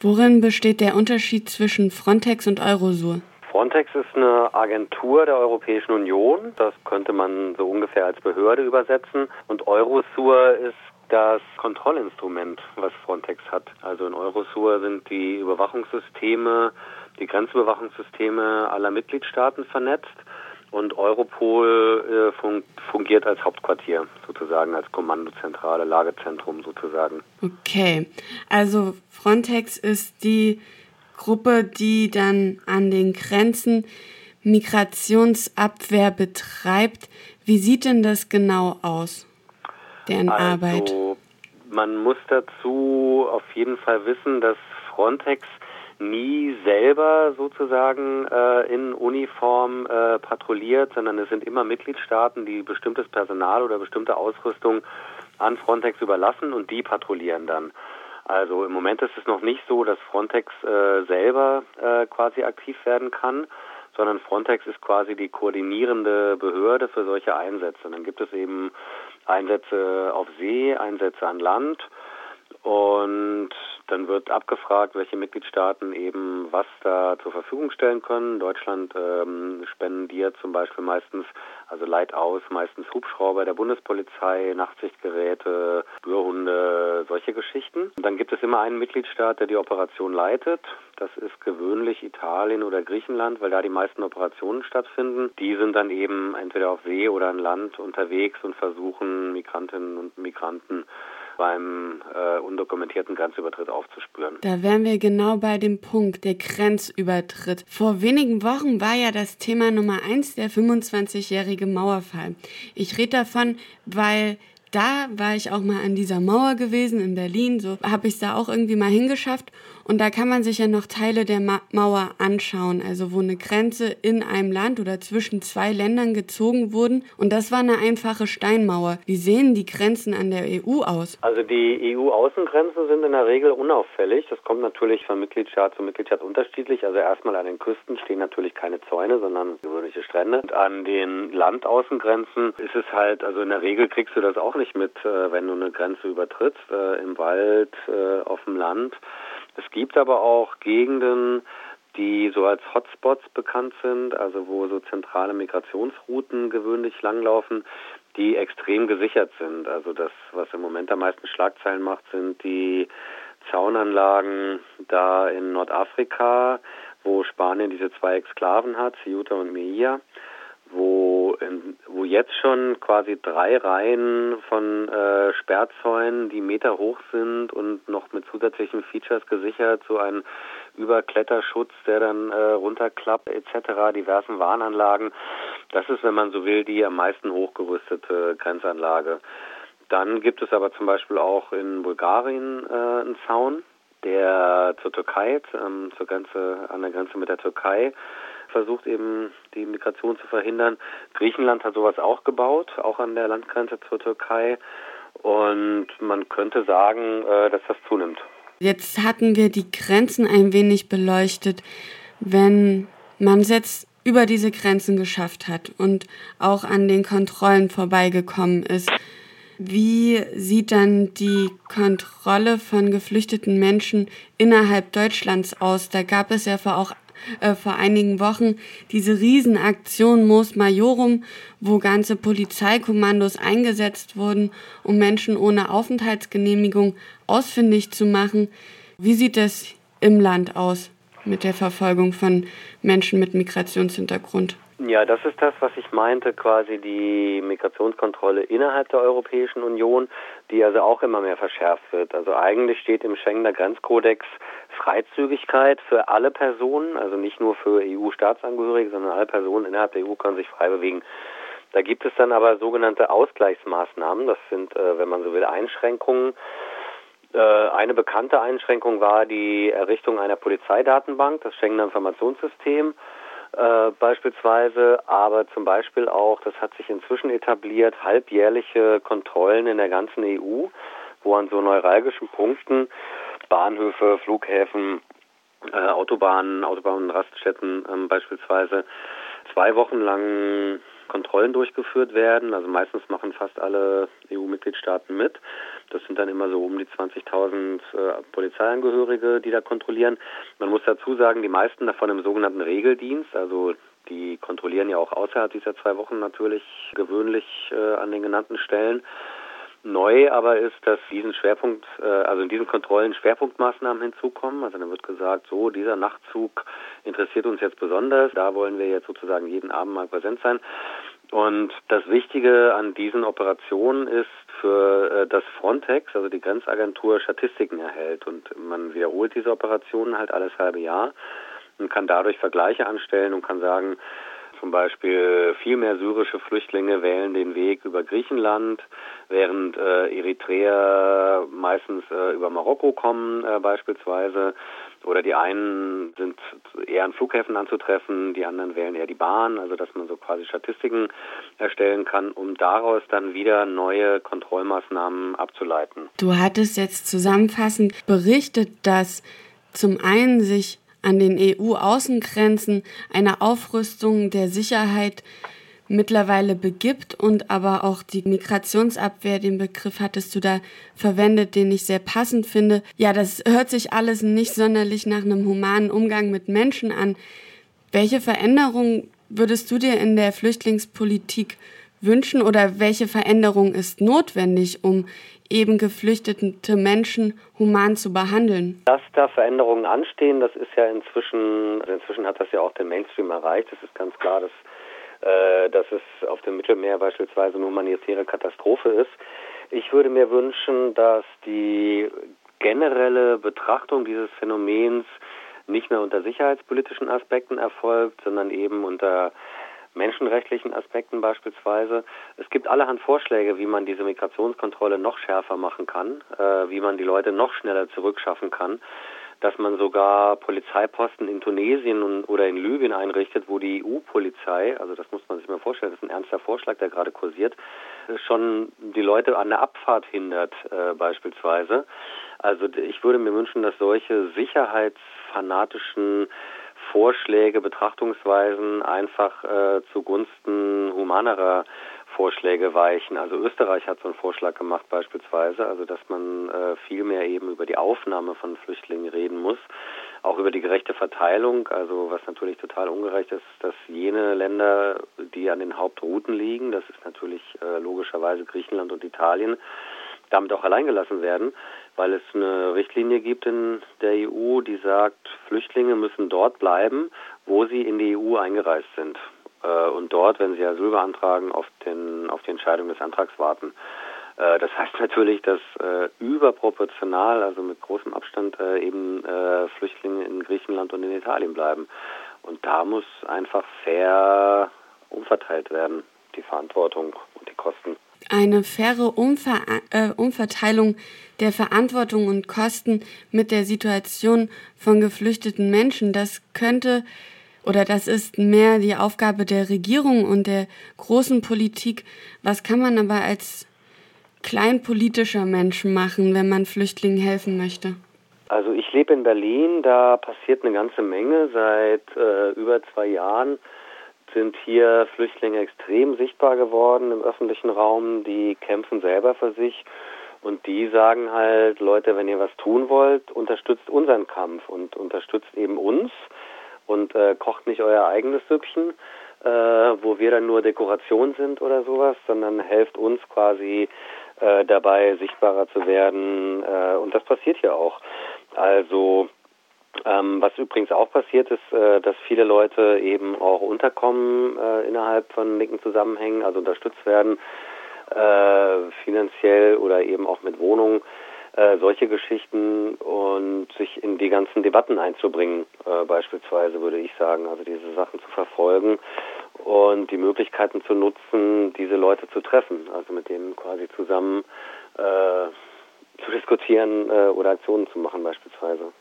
Worin besteht der Unterschied zwischen Frontex und Eurosur? Frontex ist eine Agentur der Europäischen Union. Das könnte man so ungefähr als Behörde übersetzen. Und Eurosur ist das Kontrollinstrument, was Frontex hat. Also in Eurosur sind die Überwachungssysteme, die Grenzüberwachungssysteme aller Mitgliedstaaten vernetzt und Europol äh, fungiert als Hauptquartier sozusagen, als Kommandozentrale, Lagezentrum sozusagen. Okay, also Frontex ist die Gruppe, die dann an den Grenzen Migrationsabwehr betreibt. Wie sieht denn das genau aus, deren also, Arbeit? Man muss dazu auf jeden Fall wissen, dass Frontex nie selber sozusagen äh, in Uniform äh, patrouilliert, sondern es sind immer Mitgliedstaaten, die bestimmtes Personal oder bestimmte Ausrüstung an Frontex überlassen und die patrouillieren dann. Also im Moment ist es noch nicht so, dass Frontex äh, selber äh, quasi aktiv werden kann, sondern Frontex ist quasi die koordinierende Behörde für solche Einsätze. Und dann gibt es eben Einsätze auf See, Einsätze an Land und dann wird abgefragt, welche Mitgliedstaaten eben was da zur Verfügung stellen können. Deutschland ähm, spendiert zum Beispiel meistens, also leiht aus, meistens Hubschrauber der Bundespolizei, Nachtsichtgeräte, Spürhunde, solche Geschichten. Und dann gibt es immer einen Mitgliedstaat, der die Operation leitet. Das ist gewöhnlich Italien oder Griechenland, weil da die meisten Operationen stattfinden. Die sind dann eben entweder auf See oder an Land unterwegs und versuchen Migrantinnen und Migranten beim äh, undokumentierten Grenzübertritt aufzuspüren. Da wären wir genau bei dem Punkt, der Grenzübertritt. Vor wenigen Wochen war ja das Thema Nummer eins der 25-jährige Mauerfall. Ich rede davon, weil da war ich auch mal an dieser Mauer gewesen in Berlin, so habe ich es da auch irgendwie mal hingeschafft und da kann man sich ja noch Teile der Ma Mauer anschauen, also wo eine Grenze in einem Land oder zwischen zwei Ländern gezogen wurden. Und das war eine einfache Steinmauer. Wie sehen die Grenzen an der EU aus? Also die EU-Außengrenzen sind in der Regel unauffällig. Das kommt natürlich von Mitgliedstaat zu Mitgliedstaat unterschiedlich. Also erstmal an den Küsten stehen natürlich keine Zäune, sondern gewöhnliche Strände. Und an den Landaußengrenzen ist es halt, also in der Regel kriegst du das auch nicht mit, äh, wenn du eine Grenze übertrittst, äh, im Wald, äh, auf dem Land. Es gibt aber auch Gegenden, die so als Hotspots bekannt sind, also wo so zentrale Migrationsrouten gewöhnlich langlaufen, die extrem gesichert sind. Also das, was im Moment am meisten Schlagzeilen macht, sind die Zaunanlagen da in Nordafrika, wo Spanien diese zwei Exklaven hat, Ceuta und Melilla wo, in, wo jetzt schon quasi drei Reihen von äh, Sperrzäunen, die Meter hoch sind und noch mit zusätzlichen Features gesichert, so ein Überkletterschutz, der dann äh, runterklappt etc., diversen Warnanlagen. Das ist, wenn man so will, die am meisten hochgerüstete Grenzanlage. Dann gibt es aber zum Beispiel auch in Bulgarien äh, einen Zaun, der zur Türkei, ähm, zur Grenze, an der Grenze mit der Türkei versucht eben die Migration zu verhindern. Griechenland hat sowas auch gebaut, auch an der Landgrenze zur Türkei. Und man könnte sagen, äh, dass das zunimmt. Jetzt hatten wir die Grenzen ein wenig beleuchtet. Wenn man es jetzt über diese Grenzen geschafft hat und auch an den Kontrollen vorbeigekommen ist, wie sieht dann die Kontrolle von geflüchteten Menschen innerhalb Deutschlands aus? Da gab es ja vor auch äh, vor einigen Wochen diese Riesenaktion Mos Majorum, wo ganze Polizeikommandos eingesetzt wurden, um Menschen ohne Aufenthaltsgenehmigung ausfindig zu machen. Wie sieht es im Land aus mit der Verfolgung von Menschen mit Migrationshintergrund? Ja, das ist das, was ich meinte, quasi die Migrationskontrolle innerhalb der Europäischen Union, die also auch immer mehr verschärft wird. Also eigentlich steht im Schengener Grenzkodex Freizügigkeit für alle Personen, also nicht nur für EU-Staatsangehörige, sondern alle Personen innerhalb der EU können sich frei bewegen. Da gibt es dann aber sogenannte Ausgleichsmaßnahmen, das sind, äh, wenn man so will, Einschränkungen. Äh, eine bekannte Einschränkung war die Errichtung einer Polizeidatenbank, das Schengener Informationssystem äh, beispielsweise, aber zum Beispiel auch, das hat sich inzwischen etabliert, halbjährliche Kontrollen in der ganzen EU, wo an so neuralgischen Punkten Bahnhöfe, Flughäfen, äh, Autobahnen, Autobahnen, Raststätten ähm, beispielsweise zwei Wochen lang Kontrollen durchgeführt werden. Also meistens machen fast alle EU-Mitgliedstaaten mit. Das sind dann immer so um die 20.000 äh, Polizeiangehörige, die da kontrollieren. Man muss dazu sagen, die meisten davon im sogenannten Regeldienst, also die kontrollieren ja auch außerhalb dieser zwei Wochen natürlich gewöhnlich äh, an den genannten Stellen. Neu aber ist, dass diesen Schwerpunkt, äh, also in diesen Kontrollen Schwerpunktmaßnahmen hinzukommen. Also dann wird gesagt, so dieser Nachtzug interessiert uns jetzt besonders. Da wollen wir jetzt sozusagen jeden Abend mal präsent sein. Und das Wichtige an diesen Operationen ist, für äh, dass Frontex, also die Grenzagentur, Statistiken erhält. Und man wiederholt diese Operationen halt alles halbe Jahr und kann dadurch Vergleiche anstellen und kann sagen, zum Beispiel viel mehr syrische Flüchtlinge wählen den Weg über Griechenland, während äh, Eritreer meistens äh, über Marokko kommen äh, beispielsweise. Oder die einen sind eher an Flughäfen anzutreffen, die anderen wählen eher die Bahn, also dass man so quasi Statistiken erstellen kann, um daraus dann wieder neue Kontrollmaßnahmen abzuleiten. Du hattest jetzt zusammenfassend berichtet, dass zum einen sich an den EU-Außengrenzen eine Aufrüstung der Sicherheit mittlerweile begibt und aber auch die Migrationsabwehr, den Begriff hattest du da verwendet, den ich sehr passend finde. Ja, das hört sich alles nicht sonderlich nach einem humanen Umgang mit Menschen an. Welche Veränderung würdest du dir in der Flüchtlingspolitik wünschen oder welche Veränderung ist notwendig, um eben geflüchtete Menschen human zu behandeln. Dass da Veränderungen anstehen, das ist ja inzwischen, also inzwischen hat das ja auch den Mainstream erreicht. Es ist ganz klar, dass, äh, dass es auf dem Mittelmeer beispielsweise eine humanitäre Katastrophe ist. Ich würde mir wünschen, dass die generelle Betrachtung dieses Phänomens nicht mehr unter sicherheitspolitischen Aspekten erfolgt, sondern eben unter menschenrechtlichen Aspekten beispielsweise. Es gibt allerhand Vorschläge, wie man diese Migrationskontrolle noch schärfer machen kann, äh, wie man die Leute noch schneller zurückschaffen kann dass man sogar Polizeiposten in Tunesien und, oder in Libyen einrichtet, wo die EU-Polizei, also das muss man sich mal vorstellen, das ist ein ernster Vorschlag, der gerade kursiert, schon die Leute an der Abfahrt hindert äh, beispielsweise. Also ich würde mir wünschen, dass solche sicherheitsfanatischen Vorschläge, Betrachtungsweisen einfach äh, zugunsten humanerer Vorschläge weichen. Also Österreich hat so einen Vorschlag gemacht beispielsweise, also dass man äh, viel mehr eben über die Aufnahme von Flüchtlingen reden muss, auch über die gerechte Verteilung, also was natürlich total ungerecht ist, dass jene Länder, die an den Hauptrouten liegen, das ist natürlich äh, logischerweise Griechenland und Italien, damit auch alleingelassen werden, weil es eine Richtlinie gibt in der EU, die sagt, Flüchtlinge müssen dort bleiben, wo sie in die EU eingereist sind. Äh, und dort, wenn sie Asyl beantragen, auf, den, auf die Entscheidung des Antrags warten. Äh, das heißt natürlich, dass äh, überproportional, also mit großem Abstand, eben Flüchtlinge in Griechenland und in Italien bleiben. Und da muss einfach fair umverteilt werden, die Verantwortung und die Kosten. Eine faire Umver äh, Umverteilung der Verantwortung und Kosten mit der Situation von geflüchteten Menschen, das könnte oder das ist mehr die Aufgabe der Regierung und der großen Politik. Was kann man aber als kleinpolitischer Mensch machen, wenn man Flüchtlingen helfen möchte? Also ich lebe in Berlin, da passiert eine ganze Menge. Seit äh, über zwei Jahren sind hier Flüchtlinge extrem sichtbar geworden im öffentlichen Raum. Die kämpfen selber für sich und die sagen halt, Leute, wenn ihr was tun wollt, unterstützt unseren Kampf und unterstützt eben uns und äh, kocht nicht euer eigenes Süppchen, äh, wo wir dann nur Dekoration sind oder sowas, sondern helft uns quasi äh, dabei, sichtbarer zu werden. Äh, und das passiert hier auch. Also ähm, was übrigens auch passiert ist, äh, dass viele Leute eben auch unterkommen äh, innerhalb von linken Zusammenhängen, also unterstützt werden, äh, finanziell oder eben auch mit Wohnungen äh, solche Geschichten und sich in die ganzen Debatten einzubringen, äh, beispielsweise würde ich sagen, also diese Sachen zu verfolgen und die Möglichkeiten zu nutzen, diese Leute zu treffen, also mit denen quasi zusammen äh, zu diskutieren äh, oder Aktionen zu machen beispielsweise.